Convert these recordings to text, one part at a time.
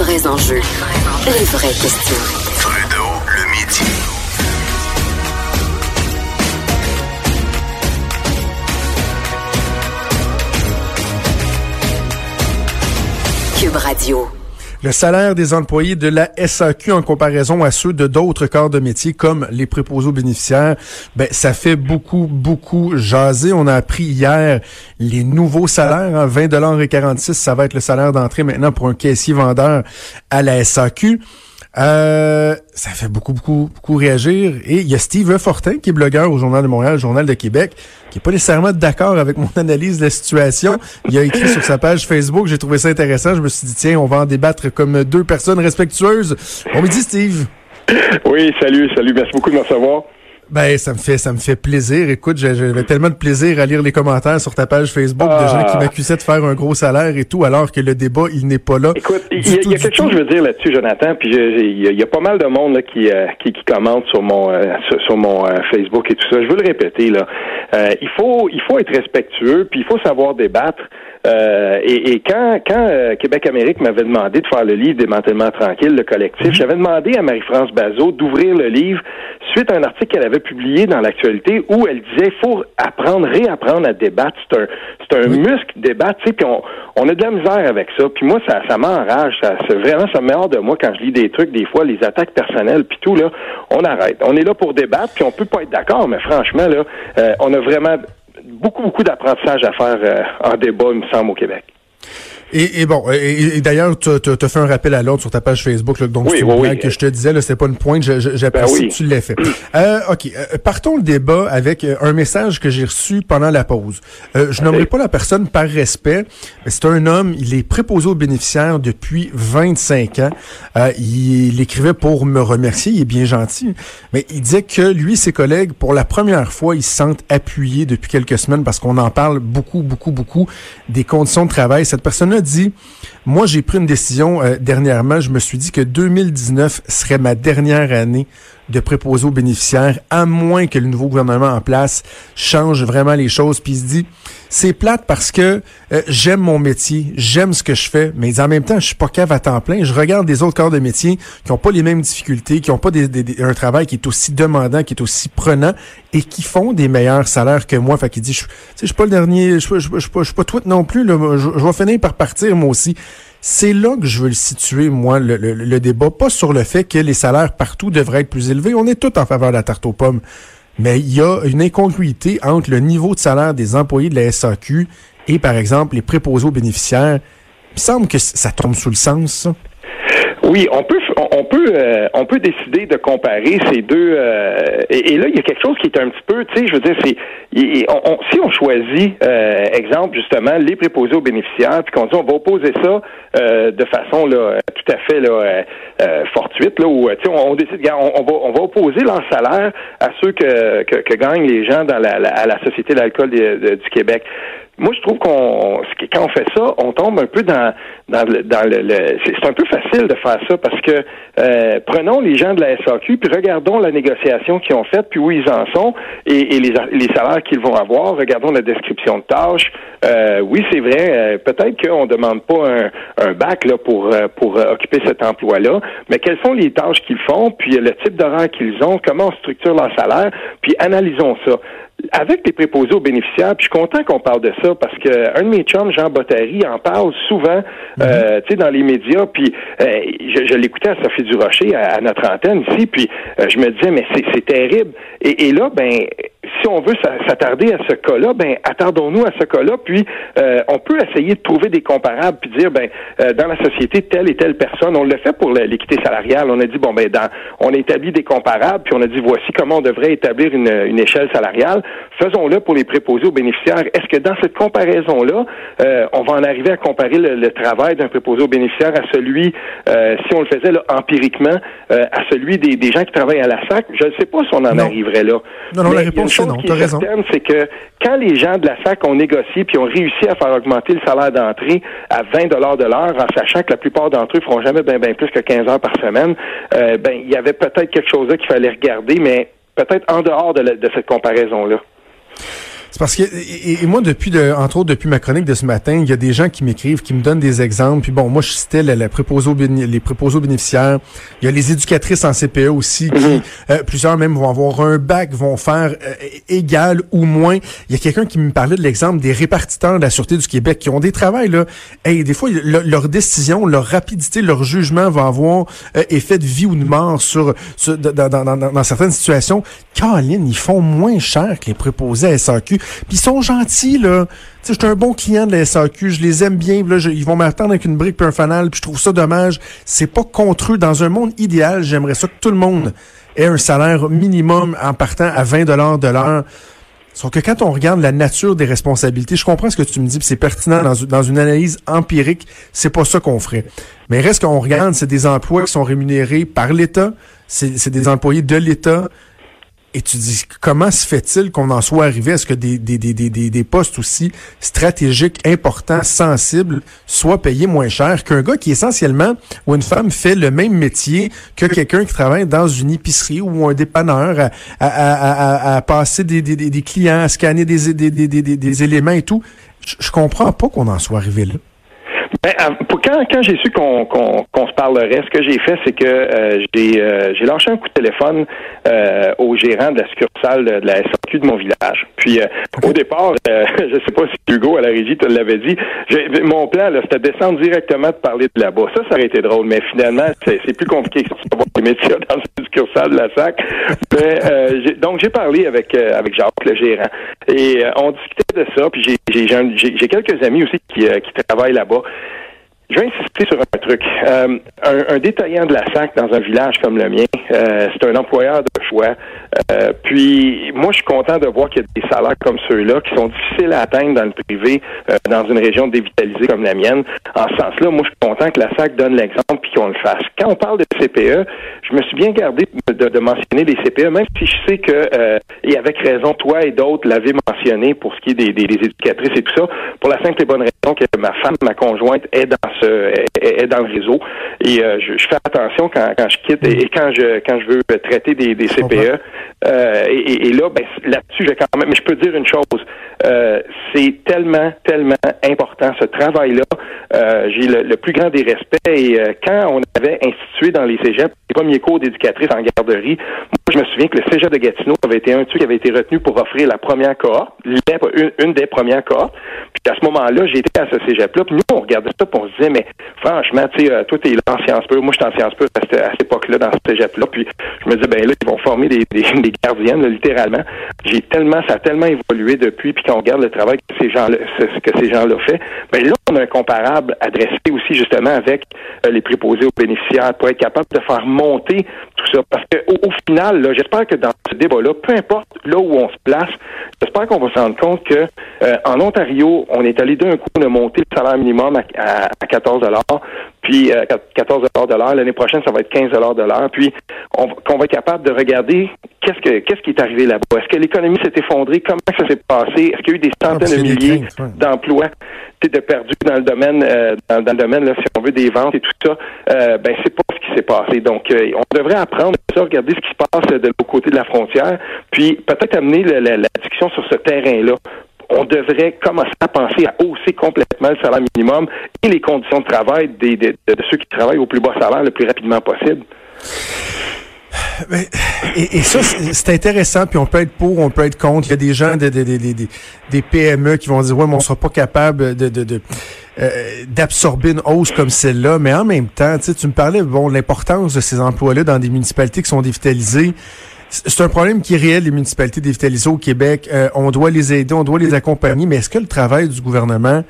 vrais enjeux, les vraies questions. Trudeau, le midi. Cube Radio. Le salaire des employés de la SAQ en comparaison à ceux de d'autres corps de métier comme les préposés aux bénéficiaires, ben ça fait beaucoup beaucoup jaser. On a appris hier les nouveaux salaires, hein, 20 dollars et 46, ça va être le salaire d'entrée maintenant pour un caissier vendeur à la SAQ. Euh, ça fait beaucoup, beaucoup, beaucoup réagir. Et il y a Steve Fortin, qui est blogueur au Journal de Montréal, Journal de Québec, qui est pas nécessairement d'accord avec mon analyse de la situation. Il a écrit sur sa page Facebook, j'ai trouvé ça intéressant. Je me suis dit, tiens, on va en débattre comme deux personnes respectueuses. Bon midi, Steve. Oui, salut, salut. Merci beaucoup de me recevoir. Ben, ça me fait, ça me fait plaisir. Écoute, j'avais tellement de plaisir à lire les commentaires sur ta page Facebook de gens qui m'accusaient de faire un gros salaire et tout, alors que le débat, il n'est pas là. Écoute, il y, a quelque chose que je veux dire là-dessus, Jonathan, puis il y, a pas mal de monde là, qui, euh, qui, qui commente sur mon euh, sur, mon euh, Facebook et tout ça. Je veux le répéter là. il faut il faut être respectueux, puis il faut savoir débattre. Et, et, quand, quand Québec Amérique m'avait demandé de faire le livre Démantèlement tranquille, le collectif, mm-hmm. j'avais demandé à Marie-France Bazot d'ouvrir le livre suite à un article qu'elle avait publié dans l'actualité où elle disait faut apprendre, réapprendre à débattre. C'est un, c'est un muscle débattre, tu sais, puis on, on a de la misère avec ça. Puis moi, ça, ça m'enrage. Ça, vraiment, ça me hors de moi quand je lis des trucs, des fois, les attaques personnelles, puis tout, là, on arrête. On est là pour débattre, puis on peut pas être d'accord, mais franchement, là, euh, on a vraiment beaucoup, beaucoup d'apprentissage à faire euh, en débat, il me semble, au Québec. Et, et, bon, et, d'ailleurs, tu as fait un rappel à l'ordre sur ta page Facebook, là, donc oui, c'est oui, que je te disais, là, c'est pas une pointe, j'apprécie ben que tu l'as fait. Euh, ok, euh, partons le débat avec euh, un message que j'ai reçu pendant la pause. Euh, je nommerai pas la personne par respect, mais c'est un homme, il est préposé aux bénéficiaires depuis 25 ans. il, il, écrivait pour me remercier, il est bien gentil, mais il disait que lui, ses collègues, pour la première fois, ils se sentent appuyés depuis quelques semaines parce qu'on en parle beaucoup, beaucoup, beaucoup des conditions de travail. Cette personne dit, moi j'ai pris une décision euh, dernièrement, je me suis dit que 2019 serait ma dernière année de préposer aux bénéficiaires, à moins que le nouveau gouvernement en place change vraiment les choses. Puis il se dit, c'est plate parce que euh, j'aime mon métier, j'aime ce que je fais, mais en même temps, je suis pas cave à temps plein. Je regarde des autres corps de métier qui ont pas les mêmes difficultés, qui ont pas des, un travail qui est aussi demandant, qui est aussi prenant et qui font des meilleurs salaires que moi. Fait qu'il dit, je, suis pas le dernier, je, suis pas tweet non plus. Je vais finir par partir moi aussi. C'est là que je veux le situer, moi, le, le, débat, pas sur le fait que les salaires partout devraient être plus élevés. On est tous en faveur de la tarte aux pommes. Mais il y a une incongruité entre le niveau de salaire des employés de la SAQ et, par exemple, les préposés aux bénéficiaires. Il me semble que ça tombe sous le sens, ça. Oui, on peut on euh, on peut décider de comparer ces deux euh, et, là il y a quelque chose qui est un petit peu tu sais je veux dire c'est si on choisit euh, exemple justement les préposés aux bénéficiaires puis qu'on dit on va opposer ça de façon tout à fait fortuite là où tu sais on, décide on, va on opposer leur salaire à ceux que gagnent les gens dans la, à la société d'alcool du Québec moi, je trouve qu'on quand on fait ça, on tombe un peu dans dans le, dans le, c'est un peu facile de faire ça parce que euh, prenons les gens de la SAQ puis regardons la négociation qu'ils ont faite puis où ils en sont et, les, salaires qu'ils vont avoir. Regardons la description de tâches. Euh, oui, c'est vrai. Euh, peut-être qu'on demande pas un, un bac là pour euh, pour occuper cet emploi-là, mais quelles sont les tâches qu'ils font puis le type d'horaire qu'ils ont, comment on structure leur salaire, puis analysons ça avec les préposés aux bénéficiaires, puis je suis content qu'on parle de ça parce que un de mes chums, Jean Bottary, en parle souvent, mhm. euh, tu sais, dans les médias. Puis euh, je, je l'écoutais à Sophie Durocher à, à notre antenne ici, puis euh, je me disais mais c'est terrible. Et, et, là, ben si on veut s'attarder à ce cas-là, ben attardons-nous à ce cas-là, puis euh, on peut essayer de trouver des comparables, puis dire ben euh, dans la société telle et telle personne, on le fait pour l'équité salariale, on a dit bon ben dans, on a établi des comparables, puis on a dit voici comment on devrait établir une, une échelle salariale, faisons-le pour les préposés aux bénéficiaires. Est-ce que dans cette comparaison-là, euh, on va en arriver à comparer le, travail d'un préposé aux bénéficiaires à celui, si on le faisait là, empiriquement, à celui des, des, gens qui travaillent à la SAC? Je ne sais pas si on en arriverait là. Non, non, la réponse chose qui est certaine, c'est que quand les gens de la SAC ont négocié puis ont réussi à faire augmenter le salaire d'entrée à 20 dollars de l'heure, en sachant que la plupart d'entre eux feront jamais bien ben plus que 15 heures par semaine, euh, ben il y avait peut-être quelque chose là qu'il fallait regarder, mais peut-être en dehors de, de cette comparaison là. C'est parce que et, moi depuis de, entre autres depuis ma chronique de ce matin, il y a des gens qui m'écrivent, qui me donnent des exemples. Puis bon, moi je citais la, les préposés bénéficiaires. Il y a les éducatrices en CPE aussi, qui mhm. euh, plusieurs même vont avoir un bac, vont faire euh, égal ou moins. Il y a quelqu'un qui me parlait de l'exemple des répartiteurs de la sûreté du Québec qui ont des travails là. Et des fois leur décision, leur rapidité, leur jugement va avoir euh, effet de vie ou de mort sur, dans, dans, dans, certaines situations. Caroline, ils font moins cher que les préposés à SAQ. Puis ils sont gentils, là. Tu sais, je suis un bon client de la SAQ, je les aime bien. Là, ils vont m'attendre avec une brique puis un fanal, puis je trouve ça dommage. C'est pas contre eux. Dans un monde idéal, j'aimerais ça que tout le monde ait un salaire minimum en partant à 20 dollars de l'heure. Sauf que quand on regarde la nature des responsabilités, je comprends ce que tu me dis, c'est pertinent dans, dans, une analyse empirique, c'est pas ça qu'on ferait. Mais reste qu'on regarde, c'est des emplois qui sont rémunérés par l'État, c'est des employés de l'État, et tu dis, comment se fait-il qu'on en soit arrivé à ce que des, des, des, des, des postes aussi stratégiques, importants, sensibles, soient payés moins cher qu'un gars qui essentiellement, ou une femme fait le même métier que quelqu'un qui travaille dans une épicerie ou un dépanneur à, à, à, à passer des, des, des, clients, à scanner des, des, des, des, des éléments et tout. Je, je comprends pas qu'on en soit arrivé là. Ben, quand, quand j'ai su qu'on se parlerait, ce que j'ai fait, c'est que euh, j'ai euh, j'ai lâché un coup de téléphone euh, au gérant de la succursale de la SAQ de mon village. Puis au départ, je sais pas si Hugo à la régie te l'avait dit, mon plan c'était de descendre directement de parler de là-bas. Ça, ça aurait été drôle, mais finalement, c'est plus compliqué que ça métiers dans succursale de la SAC. Mais, donc j'ai parlé avec avec Jacques, le gérant, et on discutait de ça. Puis j'ai j'ai quelques amis aussi qui, qui travaillent là-bas. Je vais insister sur un truc. Euh, un, détaillant de la SAC dans un village comme le mien, euh, c'est un employeur de choix. Euh, puis moi, je suis content de voir qu'il y a des salaires comme ceux-là qui sont difficiles à atteindre dans le privé, dans une région dévitalisée comme la mienne. En ce sens-là, moi, je suis content que la SAC donne l'exemple puis qu'on le fasse. Quand on parle de CPE, je me suis bien gardé de, mentionner les CPE, même si je sais que, et avec raison, toi et d'autres l'avaient mentionné pour ce qui est des, éducatrices et tout ça, pour la simple et bonne raison que ma femme, ma conjointe, est dans est, dans le réseau. Et euh, je, fais attention quand, quand je quitte et, quand je quand je veux traiter des, des CPE. Euh, et, là, ben, là-dessus, je quand même. Mais je peux dire une chose. Euh, c'est tellement, tellement important ce travail-là. J'ai le, plus grand des respects. Et quand on avait institué dans les cégeps les premiers cours d'éducatrice en garderie, moi, je me souviens que le cégep de Gatineau avait été un truc qui avait été retenu pour offrir la première cohorte, une, des premières cohortes. Puis à ce moment-là, j'étais à ce cégep-là. Puis nous, on regardait ça, puis on se disait, mais franchement, tu sais, euh, toi, t'es là en sciences peu. Moi, j'étais en sciences peu à cette, époque-là, dans ce cégep-là. Puis je me disais, ben là, ils vont former des, des, gardiennes, littéralement. J'ai tellement, ça a tellement évolué depuis. Puis on regarde le travail que ces gens-là, que ces gens-là fait, ben là, on a un comparable à dresser aussi, justement, avec euh, les préposés aux bénéficiaires pour être capable de faire monter tout ça. Parce que au, final, là, j'espère que dans ce débat-là, peu importe là où on se place, j'espère qu'on va se rendre compte que euh, en Ontario, on est allé d'un coup de monter le salaire minimum à, à, 14 puis 14 euh, de l'heure. L'année prochaine, ça va être 15 de l'heure. Puis qu'on va être capable de regarder qu'est-ce que qu'est-ce qui est arrivé là-bas. Est-ce que l'économie s'est effondrée? Comment ça s'est passé? Est-ce qu'il y a eu des centaines ah, de milliers d'emplois de perdus dans le domaine euh, dans, le domaine, là, si on veut, des ventes et tout ça? Euh, ben c'est pas ce qui s'est passé. Donc, on devrait apprendre ça, regarder ce qui se passe de l'autre côté de la frontière, puis peut-être amener la discussion sur ce terrain-là on devrait commencer à penser à hausser complètement le salaire minimum et les conditions de travail des, de, ceux qui travaillent au plus bas salaire le plus rapidement possible. et, ça, c'est intéressant, puis on peut être pour, on peut être contre. Il y a des gens, des, des, PME qui vont dire, ouais, mais on sera pas capable de, de, euh, d'absorber une hausse comme celle-là. Mais en même temps, tu me parlais, bon, l'importance de ces emplois-là dans des municipalités qui sont dévitalisées. C'est un problème qui est réel, les municipalités dévitalisées au Québec. Euh, on doit les aider, on doit les accompagner, mais est-ce que le travail du gouvernement,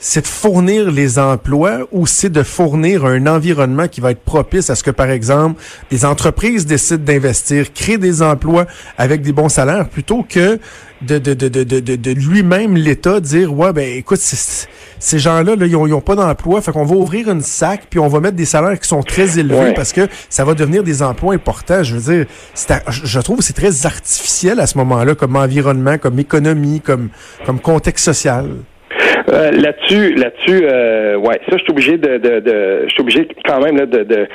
c'est de fournir les emplois ou c'est de fournir un environnement qui va être propice à ce que, par exemple, des entreprises décident d'investir, créer des emplois avec des bons salaires plutôt que de, de, de, de, de, lui-même, l'État, dire, ouais, ben écoute, ces gens-là, là, ils n'ont pas d'emploi, fait qu'on va ouvrir une sac, puis on va mettre des salaires qui sont très élevés parce que ça va devenir des emplois importants. Je veux dire, je trouve que c'est très artificiel à ce moment-là, comme environnement, comme économie, comme, comme contexte social. Euh, là-dessus, là-dessus, euh, ouais, ça, je suis obligé de, de, de je suis obligé quand même là, de, de,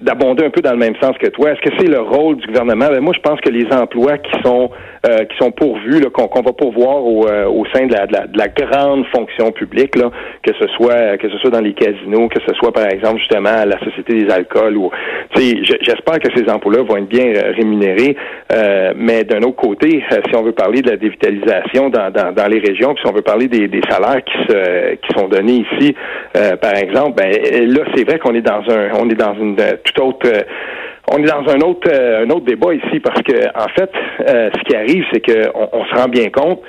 d'abonder un peu dans le même sens que toi. Est-ce que c'est le rôle du gouvernement? Ben, moi, je pense que les emplois qui sont euh, qui sont pourvus, qu'on va pourvoir au, euh, au sein de la, de la, grande fonction publique, là, que ce soit que ce soit dans les casinos, que ce soit par exemple justement la Société des alcools ou j'espère que ces emplois-là vont être bien euh, rémunérés. mais d'un autre côté, si on veut parler de la dévitalisation dans, dans, dans les régions, puis si on veut parler des, des salaires qui se qui sont donnés ici, par exemple, ben là c'est vrai qu'on est dans un on est dans une toute autre euh, on est dans un autre euh, un autre débat ici parce que en fait, euh, ce qui arrive, c'est qu'on on se rend bien compte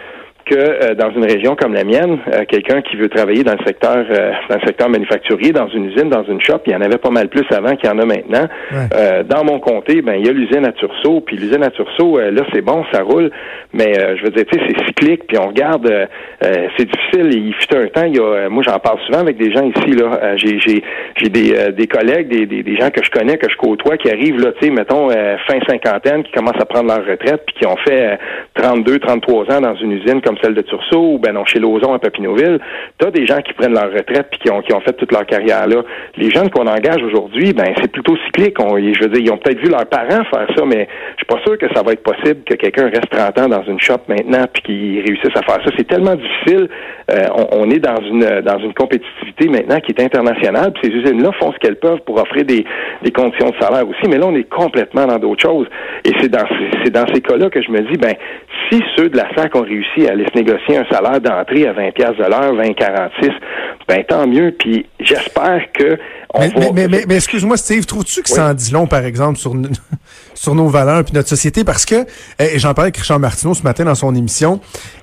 que euh, dans une région comme la mienne, euh, quelqu'un qui veut travailler dans le secteur euh, dans le secteur manufacturier, dans une usine, dans une shop, il y en avait pas mal plus avant qu'il y en a maintenant. dans mon comté, ben il y a l'usine à Turceau, puis l'usine à Turceau, là c'est bon, ça roule, mais je veux dire, tu sais, c'est cyclique, puis on regarde, c'est difficile. Il fut un temps, il y a, moi j'en parle souvent avec des gens ici là, j'ai j'ai j'ai des, des collègues, des, des, des, gens que je connais, que je côtoie, qui arrivent là, tu sais, mettons fin cinquantaine, qui commencent à prendre leur retraite, puis qui ont fait 32, 33 ans dans une usine comme celle de Tursault ou ben non, chez Lauson à Papineauville, tu as des gens qui prennent leur retraite puis qui ont, qui ont fait toute leur carrière là. Les jeunes qu'on engage aujourd'hui, ben c'est plutôt cyclique. On, je veux dire, ils ont peut-être vu leurs parents faire ça, mais je suis pas sûr que ça va être possible que quelqu'un reste 30 ans dans une shop maintenant puis qu'il réussisse à faire ça. C'est tellement difficile. Euh, on, est dans une dans une compétitivité maintenant qui est internationale. Puis ces usines-là font ce qu'elles peuvent pour offrir des, des conditions de salaire aussi, mais là on est complètement dans d'autres choses. Et c'est dans dans ces cas-là que je me dis ben si ceux de la SAC ont réussi à aller se négocier un salaire d'entrée à 20 pièces de l'heure, 20,46, ben tant mieux. Puis j'espère que on mais, va... mais, mais, mais, excuse-moi, Steve, trouves-tu que ça en dit long, par exemple, sur, sur nos valeurs puis notre société? Parce que, et j'en parlais avec Richard Martineau ce matin dans son émission,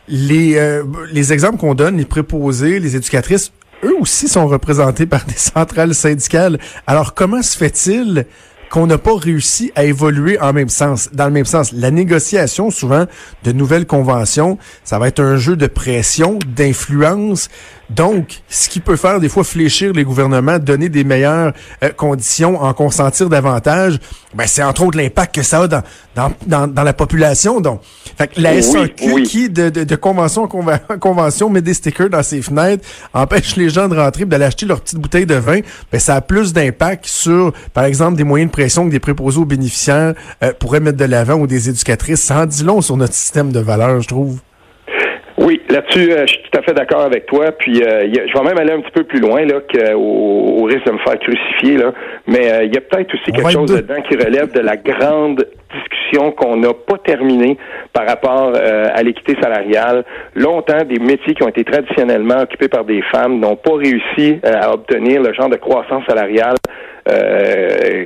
les, euh, les exemples qu'on donne, les préposés, les éducatrices, eux aussi sont représentés par des centrales syndicales. Alors, comment se fait-il qu'on n'a pas réussi à évoluer en même sens, dans le même sens. La négociation, souvent, de nouvelles conventions, ça va être un jeu de pression, d'influence, donc, ce qui peut faire des fois fléchir les gouvernements, donner des meilleures euh, conditions, en consentir davantage, ben, c'est entre autres l'impact que ça a dans, dans, dans, la population. Donc, fait que la SAQ qui, de, de, convention en convention, met des stickers dans ses fenêtres, empêche les gens de rentrer d'aller acheter leur petite bouteille de vin, ben, ça a plus d'impact sur, par exemple, des moyens de pression que des préposés aux bénéficiaires euh, pourraient mettre de l'avant ou des éducatrices. Ça en dit long sur notre système de valeurs, je trouve. Oui, là-dessus, euh, je suis tout à fait d'accord avec toi. Puis, euh, je vais même aller un petit peu plus loin là, qu'au au risque de me faire crucifier. Là. Mais euh, il y a peut-être aussi quelque chose dedans qui relève de la grande discussion qu'on n'a pas terminée par rapport à l'équité salariale. Longtemps, des métiers qui ont été traditionnellement occupés par des femmes n'ont pas réussi à obtenir le genre de croissance salariale euh,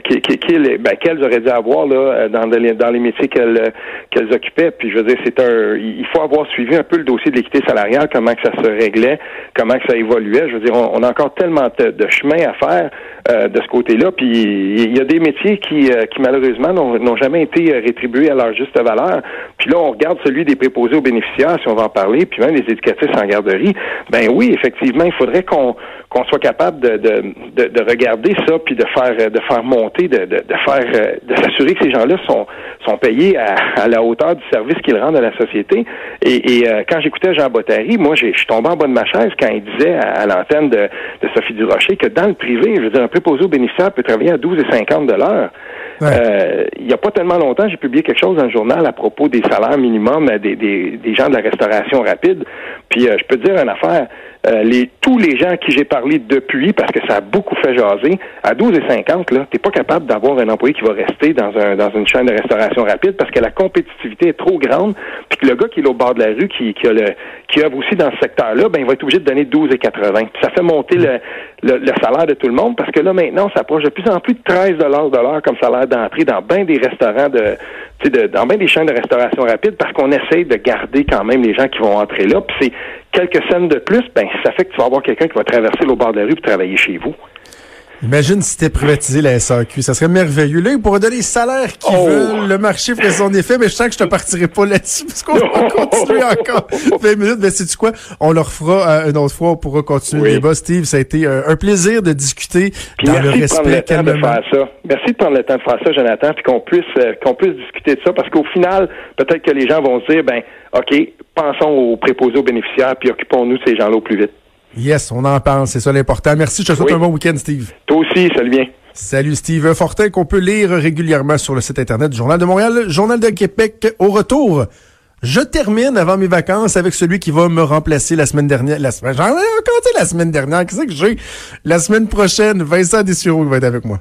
ben, qu'elles auraient dû avoir là dans, les, dans les métiers qu'elles qu'elles occupaient. Puis je veux dire, c'est un, il faut avoir suivi un peu le dossier de l'équité salariale, comment que ça se réglait, comment que ça évoluait. Je veux dire, on, a encore tellement de, chemin à faire euh, de ce côté-là. Puis il y a des métiers qui, euh, qui malheureusement n'ont jamais été rétribués à leur juste valeur. Puis là, on regarde celui des préposés aux bénéficiaires, si on va en parler, puis même les éducatrices en garderie. Ben oui, effectivement, il faudrait qu'on qu'on soit capable de, de, de, regarder ça, puis de faire de faire monter, de, de, faire de s'assurer que ces gens-là sont sont payés à, à la hauteur du service qu'ils rendent à la société. Et, et euh, quand j'écoutais Jean Bottary, moi, je suis tombé en bas de ma chaise quand il disait à, l'antenne de, de Sophie Durocher que dans le privé, je veux dire, un préposé aux bénéficiaires peut travailler à 12,50 de l'heure. Euh, il n'y a pas tellement longtemps, j'ai publié quelque chose dans le journal à propos des salaires minimums des, des, des gens de la restauration rapide. Puis euh, je peux te dire une affaire, euh, les, tous les gens à qui j'ai parlé depuis, parce que ça a beaucoup fait jaser, à 12,50, là, t'es pas capable d'avoir un employé qui va rester dans, un, dans une chaîne de restauration rapide parce que la compétitivité est trop grande, puis que le gars qui est au bord de la rue, qui, qui, a le, qui œuvre aussi dans ce secteur-là, ben, il va être obligé de donner 12,80. Ça fait monter le, le, salaire de tout le monde parce que là, maintenant, on s'approche de plus en plus de 13 de l'heure comme salaire d'entrée dans bien des restaurants de, de dans bien des chaînes de restauration rapide parce qu'on essaye de garder quand même les gens qui vont entrer là. Puis quelques scènes de plus, ben ça fait que tu vas avoir quelqu'un qui va traverser le bord de la rue pour travailler chez vous. Imagine si c'était privatisé la SAQ, ça serait merveilleux. Là, ils pourraient donner les salaires qu'ils oh. veulent, le marché ferait son effet, mais je sens que je te partirai pas là-dessus, parce qu'on va continuer encore 20 minutes. Mais sais-tu quoi? On leur fera euh, une autre fois, on pourra continuer le débat. Steve, ça a été euh, un plaisir de discuter dans le respect de de faire ça. Merci de prendre le temps de faire ça, Jonathan, puis qu'on puisse euh, qu'on puisse discuter de ça, parce qu'au final, peut-être que les gens vont se dire, ben, OK, pensons aux préposés aux bénéficiaires, puis occupons-nous de ces gens-là au plus vite. Yes, on en parle, c'est ça l'important. Merci, je te souhaite un bon week-end, Steve. Toi aussi, salut bien. Salut Steve Fortin, qu'on peut lire régulièrement sur le site internet du Journal de Montréal, Journal de Québec. Au retour, je termine avant mes vacances avec celui qui va me remplacer la semaine dernière. La semaine, j'en ai la semaine dernière. Qu'est-ce que j'ai? La semaine prochaine, Vincent Dessureau va être avec moi.